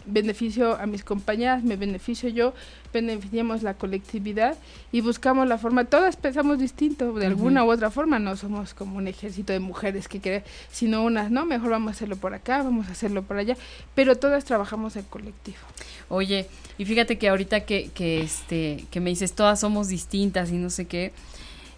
beneficio a mis compañeras, me beneficio yo, beneficiamos la colectividad y buscamos la forma. Todas pensamos distinto, de alguna u otra forma, no somos como un ejército de mujeres que quiere, sino unas, no, mejor vamos a hacerlo por acá, vamos a hacerlo por allá, pero todas trabajamos en colectivo. Oye, y fíjate que ahorita que, que, este, que me dices, todas somos distintas y no sé qué,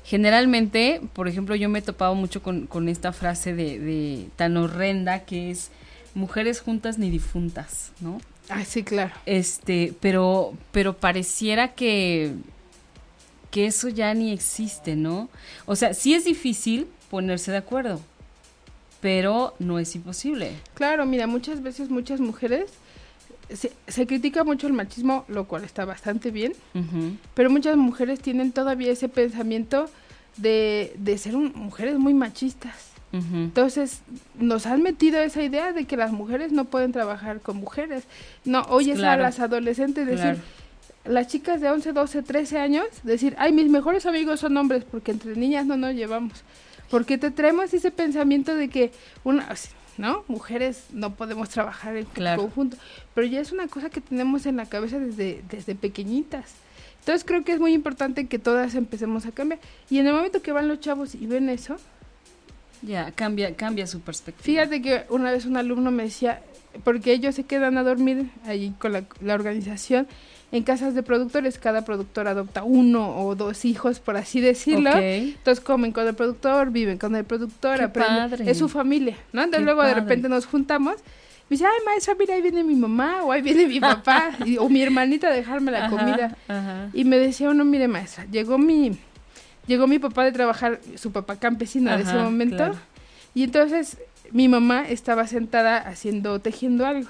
generalmente, por ejemplo, yo me he topado mucho con, con esta frase de, de tan horrenda que es mujeres juntas ni difuntas, ¿no? Ah, sí, claro. Este, pero, pero pareciera que, que eso ya ni existe, ¿no? O sea, sí es difícil ponerse de acuerdo, pero no es imposible. Claro, mira, muchas veces muchas mujeres se, se critica mucho el machismo, lo cual está bastante bien, pero muchas mujeres tienen todavía ese pensamiento de, de ser un- mujeres muy machistas. Entonces, nos han metido esa idea de que las mujeres no pueden trabajar con mujeres. No, oyes Claro. a las adolescentes decir, Claro. las chicas de 11, 12, 13 años decir, ay, mis mejores amigos son hombres porque entre niñas no nos llevamos. Porque te traemos ese pensamiento de que una, ¿no? Mujeres no podemos trabajar en conjunto, pero ya es una cosa que tenemos en la cabeza desde, desde pequeñitas. Entonces creo que es muy importante que todas empecemos a cambiar. Y en el momento que van los chavos y ven eso... Ya, cambia, cambia su perspectiva. Fíjate que una vez un alumno me decía, porque ellos se quedan a dormir allí con la, la organización, en casas de productores, cada productor adopta uno o dos hijos, por así decirlo. Entonces comen con el productor, viven con el productor, aprenden. Es su familia, ¿no? Entonces luego de repente nos juntamos. Me dice, ay, maestra, mira, ahí viene mi mamá, o ahí viene mi papá, o mi hermanita a dejarme la comida. Y me decía uno, mire, maestra, llegó mi, llegó mi papá de trabajar, su papá campesino de ese momento, y entonces mi mamá estaba sentada haciendo, tejiendo algo.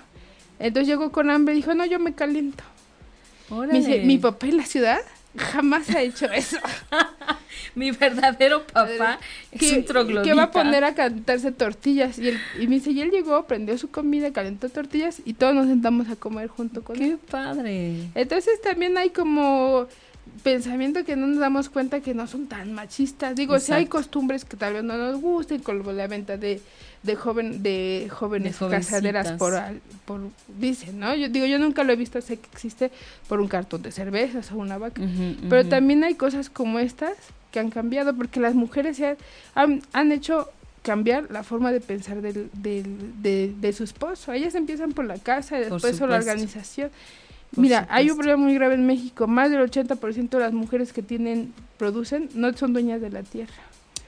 Entonces llegó con hambre y dijo, no, yo me caliento. Me dice, mi papá en la ciudad jamás ha hecho eso. mi verdadero papá es un troglodita. Que va a poner a cantarse tortillas. Y, él, y me dice, y él llegó, prendió su comida, calentó tortillas y todos nos sentamos a comer junto con él. ¡Qué padre! Entonces también hay como pensamiento que no nos damos cuenta que no son tan machistas. Digo, si hay costumbres que tal vez no nos gusten, como la venta de de joven de jóvenes casaderas por por dicen no yo digo yo nunca lo he visto sé que existe por un cartón de cervezas o una vaca. Pero también hay cosas como estas que han cambiado porque las mujeres se han, han, hecho cambiar la forma de pensar del, del, de, de, su esposo. Ellas empiezan por la casa y después por la organización Mira, hay un problema muy grave en México. Más del 80% de las mujeres que tienen, producen, no son dueñas de la tierra.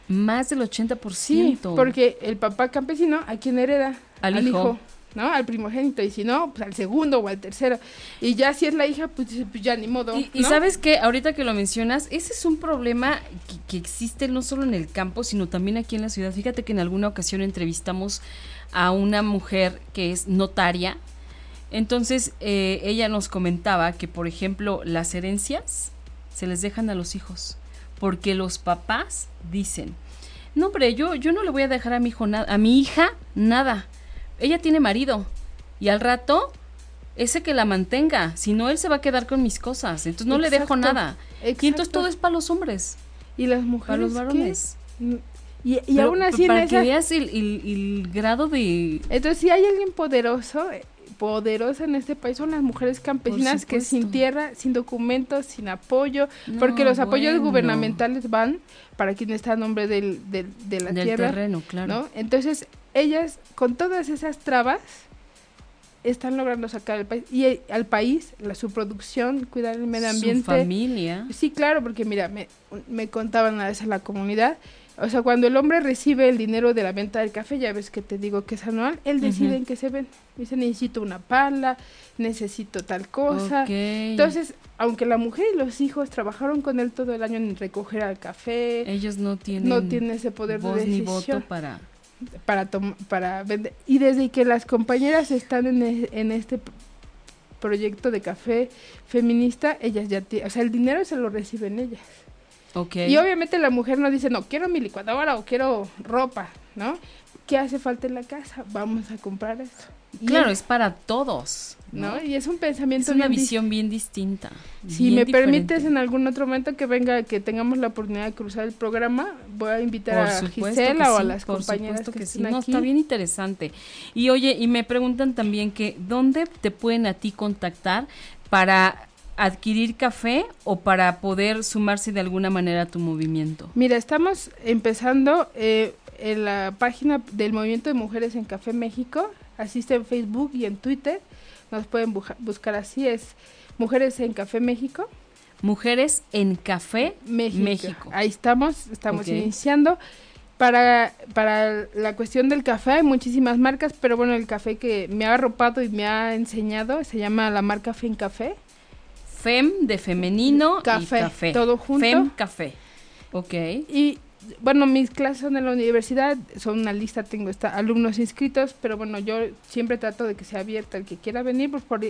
Más del 80%. Sí, porque el papá campesino, ¿a quién hereda? Al, hijo. ¿no? Al primogénito, y si no, pues al segundo o al tercero. Y ya si es la hija, pues, pues ya ni modo. Y, sabes que ahorita que lo mencionas, ese es un problema que, existe no solo en el campo, sino también aquí en la ciudad. Fíjate que en alguna ocasión entrevistamos a una mujer que es notaria. Entonces, eh, ella nos comentaba que, por ejemplo, las herencias se les dejan a los hijos porque los papás dicen, no hombre, yo, yo no le voy a dejar a mi hijo a mi hija nada. Ella tiene marido y al rato ese que la mantenga, si no él se va a quedar con mis cosas, entonces no le dejo nada. Y entonces todo es para los hombres. Y las mujeres. Para los varones. Y, y aún así para que veas el, el, grado de... Entonces si hay alguien poderoso, poderosa en este país son las mujeres campesinas que sin tierra, sin documentos, sin apoyo, porque los apoyos gubernamentales van para quien está a nombre del, del de la tierra. terreno, claro. Entonces, ellas, con todas esas trabas, están logrando sacar al país y al país la su producción cuidar el medio ambiente su familia sí claro porque mira me, me contaban a veces la comunidad o sea, cuando el hombre recibe el dinero de la venta del café, ya ves que te digo que es anual, él decide en qué se ven. Dice, necesito una pala, necesito tal cosa. Entonces, aunque la mujer y los hijos trabajaron con él todo el año en recoger al café, ellos no tienen, no tienen ese poder de decisión. Ni voto para para para vender y desde que las compañeras están en, en este proyecto de café feminista ellas ya o sea el dinero se lo reciben ellas y obviamente la mujer no dice, no, quiero mi licuadora o quiero ropa, ¿no? ¿Qué hace falta en la casa? Vamos a comprar eso. claro, es para todos. ¿no? Y es un pensamiento. Es una visión bien distinta. Si me permites en algún otro momento que venga, que tengamos la oportunidad de cruzar el programa, voy a invitar a Gisela o a las compañeras que, sí. No, está bien interesante. Y oye, y me preguntan también que, ¿dónde te pueden a ti contactar para adquirir café o para poder sumarse de alguna manera a tu movimiento? Mira, estamos empezando eh, en la página del Movimiento de Mujeres en Café México, asiste en Facebook y en Twitter, nos pueden buscar así, es Mujeres en Café México. Mujeres en Café México. Ahí estamos, estamos iniciando. Para, para la cuestión del café hay muchísimas marcas, pero bueno, el café que me ha arropado y me ha enseñado se llama la marca Fin Café. Fem de femenino café, y café. Todo junto. Fem café. Ok. Y bueno, mis clases son en la universidad, son una lista, tengo esta, alumnos inscritos, pero bueno, yo siempre trato de que sea abierta el que quiera venir, pues por,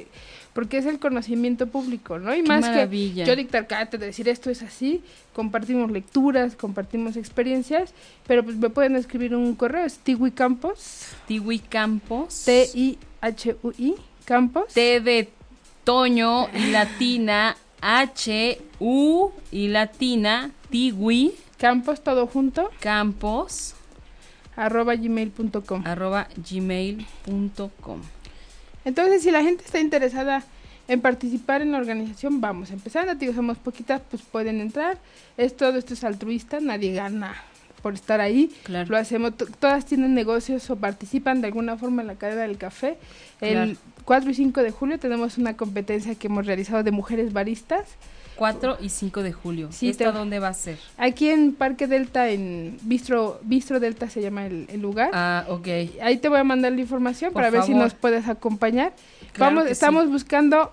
porque es el conocimiento público, ¿no? Y más que yo dictar cátedra, decir esto es así, compartimos lecturas, compartimos experiencias, pero pues me pueden escribir un correo, es Tiwi Campos. Tiwi Campos. T-I-H-U-I, Campos. T de Toño, Latina, H U y latina Tiwi Campos todo junto Campos arroba gmail.com arroba gmail.com. Entonces, si la gente está interesada en participar en la organización, vamos empezando. Digo, somos poquitas, pues pueden entrar. Es todo esto es altruista, nadie gana por estar ahí. Claro. Lo hacemos, todas tienen negocios o participan de alguna forma en la cadena del café. El Claro. 4 y 5 de julio tenemos una competencia que hemos realizado de mujeres baristas. 4 y 5 de julio. Sí, ¿Esta te- dónde va a ser? Aquí en Parque Delta, en Bistro, Bistro Delta se llama el, el lugar. Ah, ok. Ahí te voy a mandar la información Por para ver si nos puedes acompañar. Claro Vamos, estamos sí. buscando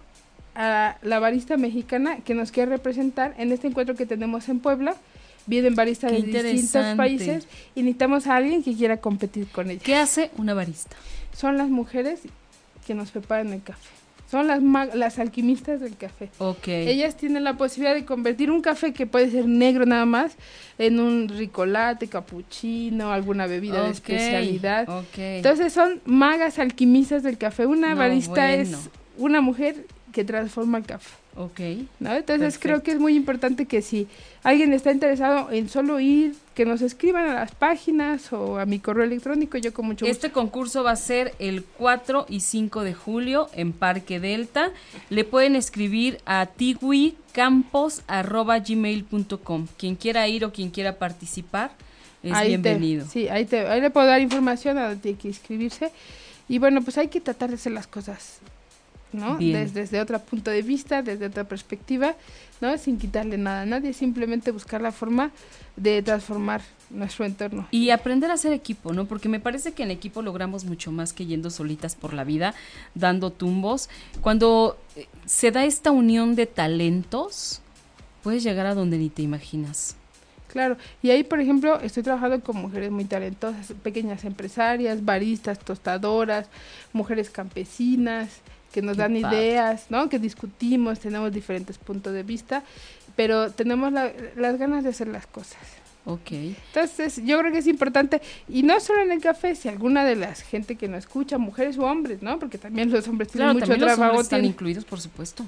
a la barista mexicana que nos quiere representar en este encuentro que tenemos en Puebla. Vienen baristas Qué de distintos países y necesitamos a alguien que quiera competir con ella. ¿Qué hace una barista? Son las mujeres que nos preparan el café. Son las, las alquimistas del café. Ok. Ellas tienen la posibilidad de convertir un café que puede ser negro nada más en un ricolate, capuchino, alguna bebida de especialidad. ok. Entonces son magas alquimistas del café. Una No, barista bueno. es una mujer que transforma el café. ok. ¿no? Entonces creo que es muy importante que si alguien está interesado en solo ir, que nos escriban a las páginas o a mi correo electrónico, yo con mucho gusto. Este concurso va a ser el 4 y 5 de julio en Parque Delta. Le pueden escribir a tiwicampos.gmail.com. Quien quiera ir o quien quiera participar es Ahí te- bienvenido. sí, ahí, te, ahí le puedo dar información a donde tiene que inscribirse. Y bueno, pues hay que tratar de hacer las cosas, ¿no? Desde, desde otro punto de vista, desde otra perspectiva, ¿no? Sin quitarle nada a nadie, simplemente buscar la forma de transformar nuestro entorno. Y aprender a hacer equipo, ¿no? Porque me parece que en equipo logramos mucho más que yendo solitas por la vida, dando tumbos. Cuando eh, se da esta unión de talentos, puedes llegar a donde ni te imaginas. Claro, y ahí, por ejemplo, estoy trabajando con mujeres muy talentosas, pequeñas empresarias, baristas, tostadoras, mujeres campesinas, que nos Qué dan padre. ideas, ¿no? Que discutimos, tenemos diferentes puntos de vista, pero tenemos la- las ganas de hacer las cosas. Ok. Entonces, yo creo que es importante, y no solo en el café, si alguna de las gente que nos escucha, mujeres o hombres, ¿no? Porque también los hombres tienen Claro, mucho también los trabajo, hombres están tienen- incluidos, por supuesto.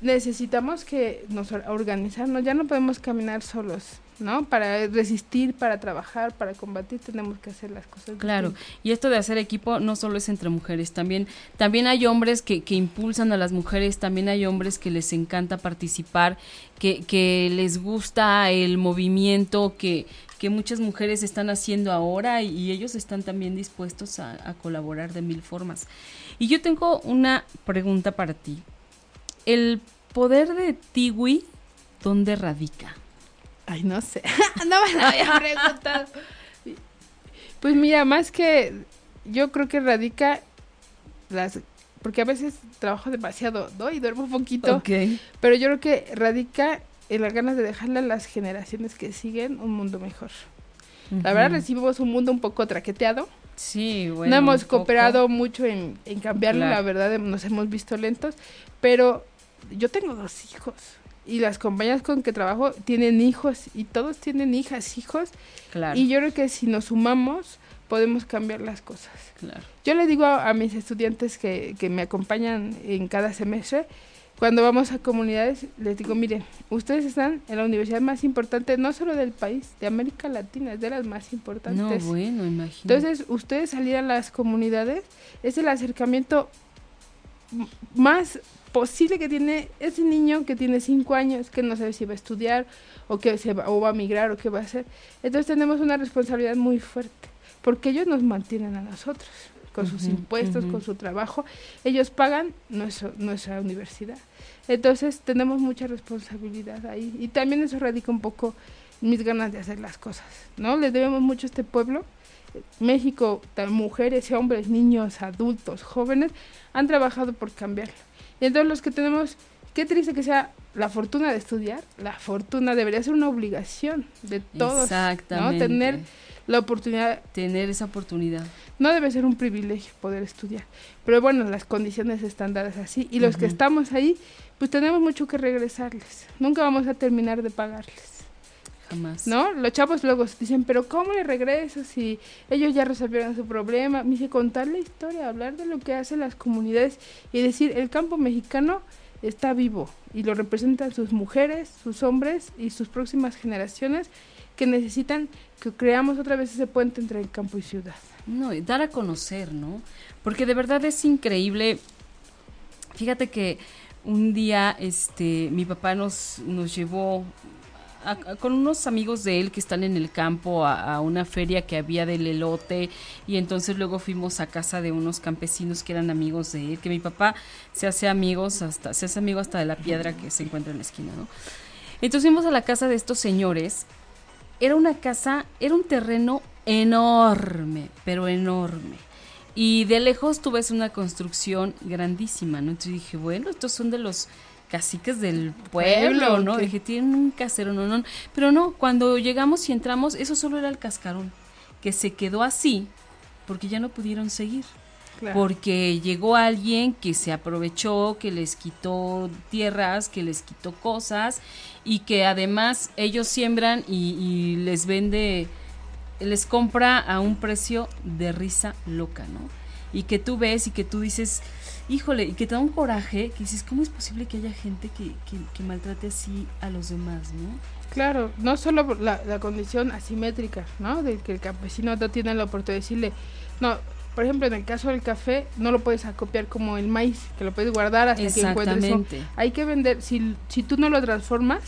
Necesitamos que nos or- organizarnos, ya no podemos caminar solos, ¿no? Para resistir, para trabajar, para combatir, tenemos que hacer las cosas. Claro, distintas. y esto de hacer equipo no solo es entre mujeres, también, también hay hombres que, que impulsan a las mujeres, también hay hombres que les encanta participar, que, que les gusta el movimiento que, que muchas mujeres están haciendo ahora y, y ellos están también dispuestos a, a colaborar de mil formas. Y yo tengo una pregunta para ti. ¿El poder de Tiwi dónde radica? Ay, no sé. no me lo había preguntado. Pues mira, más que yo creo que radica las porque a veces trabajo demasiado, ¿no? Y duermo un poquito, Ok. pero yo creo que radica en las ganas de dejarle a las generaciones que siguen un mundo mejor. La verdad recibimos un mundo un poco traqueteado. Sí, bueno. no hemos poco. cooperado mucho en, en cambiarlo, Claro. la verdad nos hemos visto lentos, pero yo tengo dos hijos y las compañías con que trabajo tienen hijos y todos tienen hijas, hijos, Claro, y yo creo que si nos sumamos podemos cambiar las cosas. claro. Yo le digo a, a mis estudiantes que, que me acompañan en cada semestre, cuando vamos a comunidades, les digo, miren, ustedes están en la universidad más importante, no solo del país, de América Latina, es de las más importantes. No, bueno, imagínate. Entonces, ustedes salir a las comunidades es el acercamiento más posible que tiene ese niño que tiene cinco años, que no sabe si va a estudiar o que se va, o va a migrar o qué va a hacer. Entonces tenemos una responsabilidad muy fuerte, porque ellos nos mantienen a nosotros, con sus impuestos, con su trabajo. Ellos pagan nuestro, nuestra universidad. Entonces tenemos mucha responsabilidad ahí. Y también eso radica un poco mis ganas de hacer las cosas, ¿no? Les debemos mucho a este pueblo. México, mujeres hombres, niños, adultos, jóvenes, han trabajado por cambiarlo. Y entonces los que tenemos, qué triste que sea la fortuna de estudiar, la fortuna debería ser una obligación de todos, ¿no? Exactamente. Tener la oportunidad, tener esa oportunidad. no debe ser un privilegio poder estudiar, pero bueno, las condiciones están dadas así y los que estamos ahí, pues tenemos mucho que regresarles, nunca vamos a terminar de pagarles. Jamás. ¿No? Los chavos luego dicen, pero ¿cómo le regreso si ellos ya resolvieron su problema? Me dice, contar la historia, hablar de lo que hacen las comunidades y decir, el campo mexicano está vivo y lo representan sus mujeres, sus hombres y sus próximas generaciones que necesitan que creamos otra vez ese puente entre el campo y ciudad. No, y dar a conocer, ¿no? Porque de verdad es increíble. Fíjate que un día este mi papá nos nos llevó con unos amigos de él que están en el campo a, a una feria que había del elote y entonces luego fuimos a casa de unos campesinos que eran amigos de él, que mi papá se hace amigos hasta se hace amigo hasta de la piedra que se encuentra en la esquina, ¿no? Entonces fuimos a la casa de estos señores. Era una casa, era un terreno enorme, pero enorme. Y de lejos tú ves una construcción grandísima, ¿no? Entonces dije, bueno, estos son de los caciques del pueblo, ¿no? Dije, tienen un casero, no, no. Pero no, cuando llegamos y entramos, eso solo era el cascarón, que se quedó así porque ya no pudieron seguir. Claro. Porque llegó alguien que se aprovechó, que les quitó tierras, que les quitó cosas y que además ellos siembran y, y les vende, les compra a un precio de risa loca, ¿no? Y que tú ves y que tú dices, híjole, y que te da un coraje, que dices, ¿cómo es posible que haya gente que, que, que maltrate así a los demás, ¿no? Claro, no solo por la, la condición asimétrica, ¿no? De que el campesino no tiene la oportunidad de decirle, no, por ejemplo, en el caso del café, no lo puedes acopiar como el maíz, que lo puedes guardar hasta que encuentres. Exactamente. Hay que vender, si, si tú no lo transformas,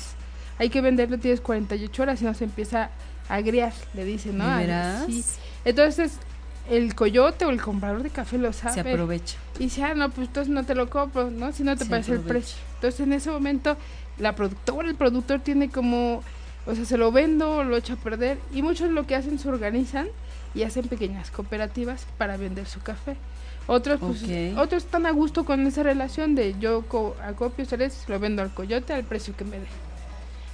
hay que venderlo, tienes 48 horas y no se empieza a agriar, le dicen, ¿no? ¿De A- veras? sí. Entonces, el coyote o el comprador de café lo sabe. Se aprovecha. Y dice, ah, no, pues entonces no te lo compro, ¿no? Si no te Se parece el aprovecha. precio. Entonces en ese momento la productora, el productor tiene como, o sea, se lo vendo, lo echo a perder. Y muchos lo que hacen se organizan y hacen pequeñas cooperativas para vender su café. Otros, pues, Ok. otros están a gusto con esa relación de yo co- acopio ustedes, lo vendo al coyote al precio que me dé.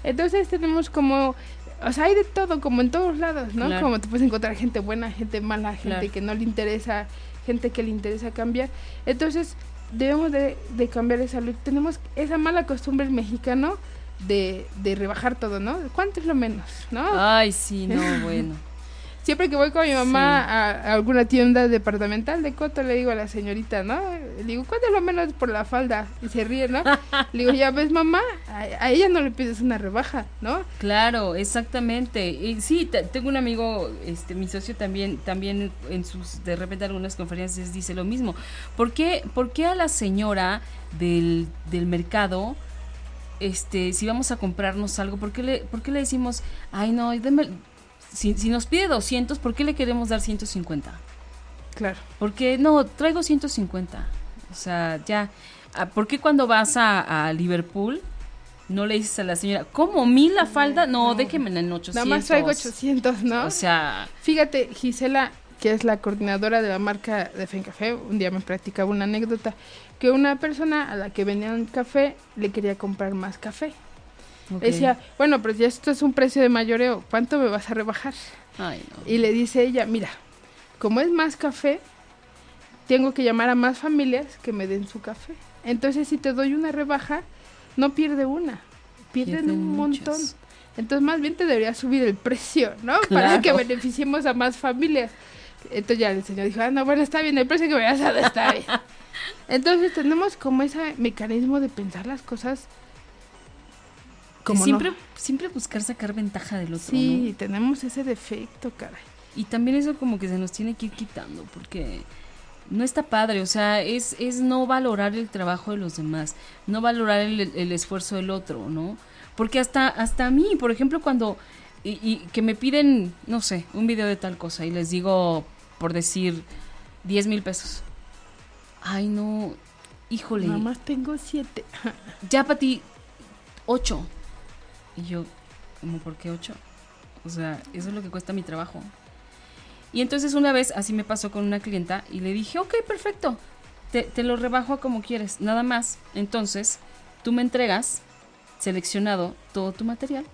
Entonces tenemos como, o sea, hay de todo, como en todos lados, ¿no? Claro. Como te puedes encontrar gente buena, gente mala, gente Claro. que no le interesa, gente que le interesa cambiar. Entonces debemos de, de cambiar esa luz. Tenemos esa mala costumbre el mexicano de, de rebajar todo, ¿no? ¿Cuánto es lo menos, no? Ay, sí, no, bueno. Siempre que voy con mi mamá Sí. a, a alguna tienda departamental de Coto, le digo a la señorita, ¿no? Le digo, ¿cuánto es lo menos por la falda? Y se ríe, ¿no? le digo, ya ves, mamá, a, a ella no le pides una rebaja, ¿no? Claro, exactamente. Y sí, te- tengo un amigo, este, mi socio también, también en sus, de repente algunas conferencias dice lo mismo. ¿Por qué, por qué a la señora del, del mercado, este, si vamos a comprarnos algo, ¿por qué le, por qué le decimos, ay no, deme- si, si nos pide 200, ¿por qué le queremos dar 150? Claro. Porque no, traigo 150. O sea, ya. ah, ¿Por qué cuando vas a, a Liverpool no le dices a la señora, ¿cómo? ¿Mil la falda? No, déjeme en 800. Nada más traigo 800, ¿no? O sea, Fíjate, Gisela, que es la coordinadora de la marca de Fencafé, un día me practicaba una anécdota, que una persona a la que vendían café le quería comprar más café. Ok. Decía, bueno, pero ya esto es un precio de mayoreo, ¿cuánto me vas a rebajar? Ay, no. Y le dice ella, mira, como es más café, tengo que llamar a más familias que me den su café. Entonces, si te doy una rebaja, no pierde una, pierden, Pierden un muchas. montón. Entonces, más bien te debería subir el precio, ¿no? Para que beneficiemos a más familias. Entonces ya el señor dijo, ah, no, bueno, está bien, el precio que me a dar está bien. Entonces tenemos como ese mecanismo de pensar las cosas como no. siempre, buscar sacar ventaja del otro, Sí, ¿no? tenemos ese defecto, caray. Y también eso como que se nos tiene que ir quitando, porque no está padre, o sea, es, es no valorar el trabajo de los demás, no valorar el, el esfuerzo del otro, ¿no? Porque hasta, hasta a mí, por ejemplo, cuando, y, y que me piden, no sé, un video de tal cosa y les digo, por decir, 10 mil pesos. Ay, no, híjole, Nada más tengo siete. ya para ti, 8. Y yo, ¿cómo por qué 8? O sea, eso es lo que cuesta mi trabajo. Y entonces una vez así me pasó con una clienta y le dije, ok, perfecto, te, te lo rebajo a como quieres, nada más. Entonces, tú me entregas seleccionado todo tu material,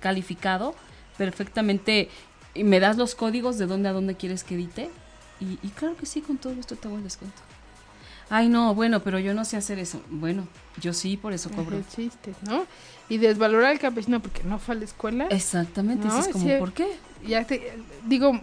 calificado, perfectamente, y me das los códigos de dónde a dónde quieres que edite. Y, y claro que sí, con todo esto te hago el descuento. Ay, no, bueno, pero yo no sé hacer eso. Bueno, yo sí, por eso cobro. El chiste, ¿no? Y desvalorar al campesino porque no fue a la escuela. Exactamente, No, es como, sí. ¿por qué? Ya te digo,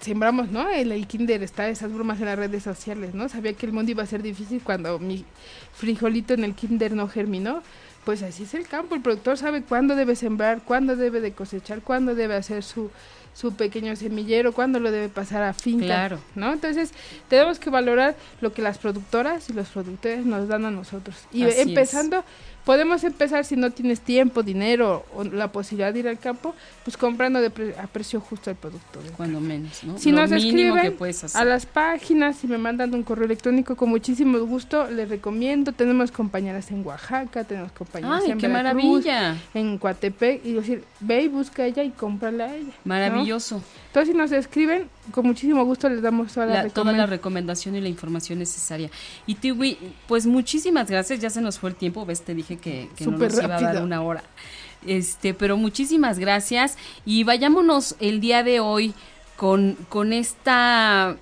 sembramos, ¿no? El, el kinder está esas bromas en las redes sociales, ¿no? Sabía que el mundo iba a ser difícil cuando mi frijolito en el kinder no germinó. Pues así es el campo, el productor sabe cuándo debe sembrar, cuándo debe de cosechar, cuándo debe hacer su, su pequeño semillero, cuándo lo debe pasar a finca, Claro. ¿no? Entonces, tenemos que valorar lo que las productoras y los productores nos dan a nosotros. Y Así empezando, podemos empezar si no tienes tiempo, dinero o la posibilidad de ir al campo, pues comprando de pre- a precio justo el producto. Cuando menos, ¿no? si Lo nos escriben a las páginas, si me mandan un correo electrónico, con muchísimo gusto les recomiendo. Tenemos compañeras en Oaxaca, tenemos compañeras ¡Ay, en qué Veracruz, maravilla! en Coatepec, y decir, ve y busca a ella y cómprala a ella. ¿no? Maravilloso. Entonces, si nos escriben, con muchísimo gusto les damos toda la, La- toda la recomendación. y la información necesaria. Y Tiwi, pues muchísimas gracias, ya se nos fue el tiempo, ves, te dije que, que no nos iba a dar una hora. Este, pero muchísimas gracias y vayámonos el día de hoy con, con esta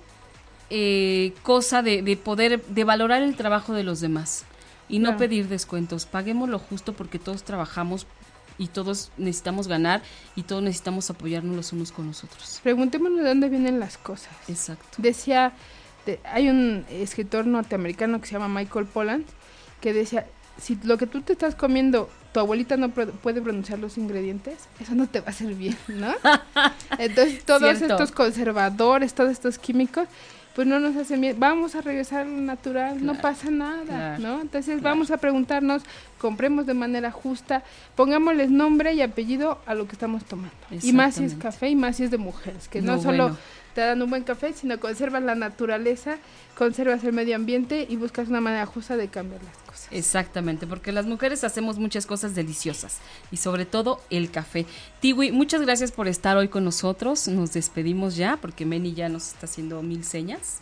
eh, cosa de, de poder, de valorar el trabajo de los demás y no Claro. pedir descuentos. Paguemos lo justo porque todos trabajamos y todos necesitamos ganar y todos necesitamos apoyarnos los unos con los otros. Preguntémonos de dónde vienen las cosas. Exacto. Decía, de- hay un escritor norteamericano que se llama Michael Pollan, que decía, si lo que tú te estás comiendo, tu abuelita no puede pronunciar los ingredientes, eso no te va a hacer bien, ¿no? Entonces todos Cierto. estos conservadores, todos estos químicos, pues no nos hacen bien. Vamos a regresar a lo natural, no pasa nada, claro, ¿no? Entonces claro. vamos a preguntarnos, compremos de manera justa, pongámosles nombre y apellido a lo que estamos tomando. Y más si es café y más si es de mujeres, que no, No, solo bueno. Te dan un buen café, sino conservas la naturaleza, conservas el medio ambiente y buscas una manera justa de cambiar las cosas. Exactamente, porque las mujeres hacemos muchas cosas deliciosas y sobre todo el café. Tiwi, muchas gracias por estar hoy con nosotros. Nos despedimos ya porque Meni ya nos está haciendo mil señas.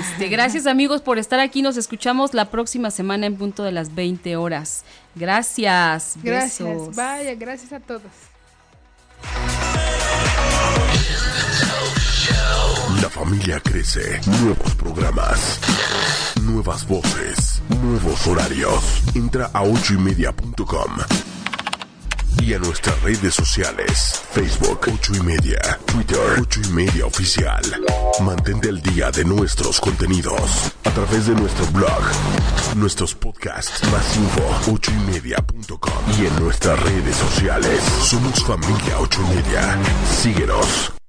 Este, gracias amigos por estar aquí. Nos escuchamos la próxima semana en punto de las 20 horas. Gracias. Gracias, besos. vaya, gracias a todos. La familia crece. Nuevos programas. Nuevas voces. Nuevos horarios. Entra a ochoymedia.com y a nuestras redes sociales. Facebook 8 y media. Twitter 8 y media oficial. Mantente al día de nuestros contenidos a través de nuestro blog, nuestros podcasts, más info 8 y media.com y en nuestras redes sociales. Somos familia 8 y media. Síguenos.